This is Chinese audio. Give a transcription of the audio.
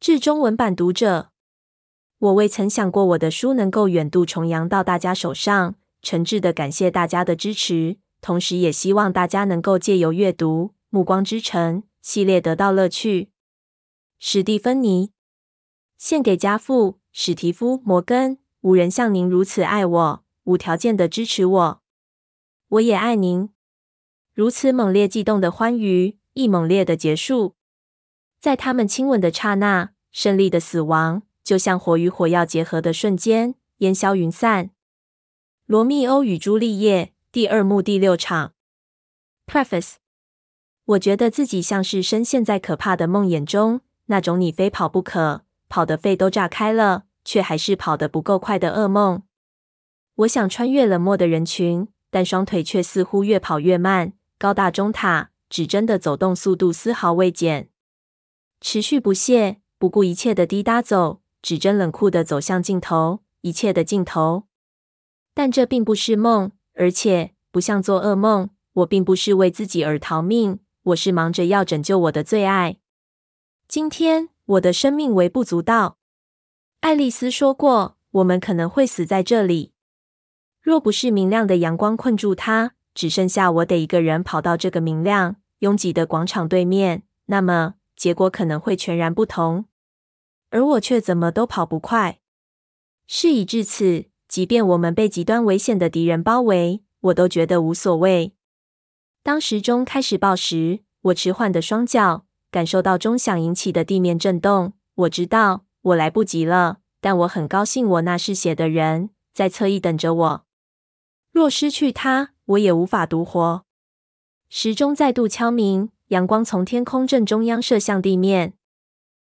致中文版读者，我未曾想过我的书能够远渡重洋到大家手上，诚挚的感谢大家的支持，同时也希望大家能够借由阅读《暮光之城》系列得到乐趣。史蒂芬妮，献给家父史蒂夫·摩根。无人像您如此爱我，无条件的支持我。我也爱您。如此猛烈悸动的欢愉，亦猛烈的结束。在他们亲吻的刹那，胜利的死亡就像火与火药结合的瞬间，烟消云散。《罗密欧与朱丽叶》第二幕第六场。Preface。我觉得自己像是深陷在可怕的梦魇中，那种你非跑不可，跑得肺都炸开了。却还是跑得不够快的噩梦。我想穿越冷漠的人群，但双腿却似乎越跑越慢。高大钟塔，指针的走动速度丝毫未减，持续不懈，不顾一切的滴答走。指针冷酷的走向尽头，一切的尽头。但这并不是梦，而且不像做噩梦。我并不是为自己而逃命，我是忙着要拯救我的最爱。今天，我的生命微不足道。爱丽丝说过：“我们可能会死在这里。若不是明亮的阳光困住她，只剩下我得一个人跑到这个明亮、拥挤的广场对面，那么结果可能会全然不同。而我却怎么都跑不快。事已至此，即便我们被极端危险的敌人包围，我都觉得无所谓。当时钟开始报时，我迟缓的双脚感受到钟响引起的地面震动。我知道。”我来不及了，但我很高兴，我那嗜血的人在侧翼等着我。若失去他，我也无法独活。时钟再度敲鸣，阳光从天空正中央射向地面。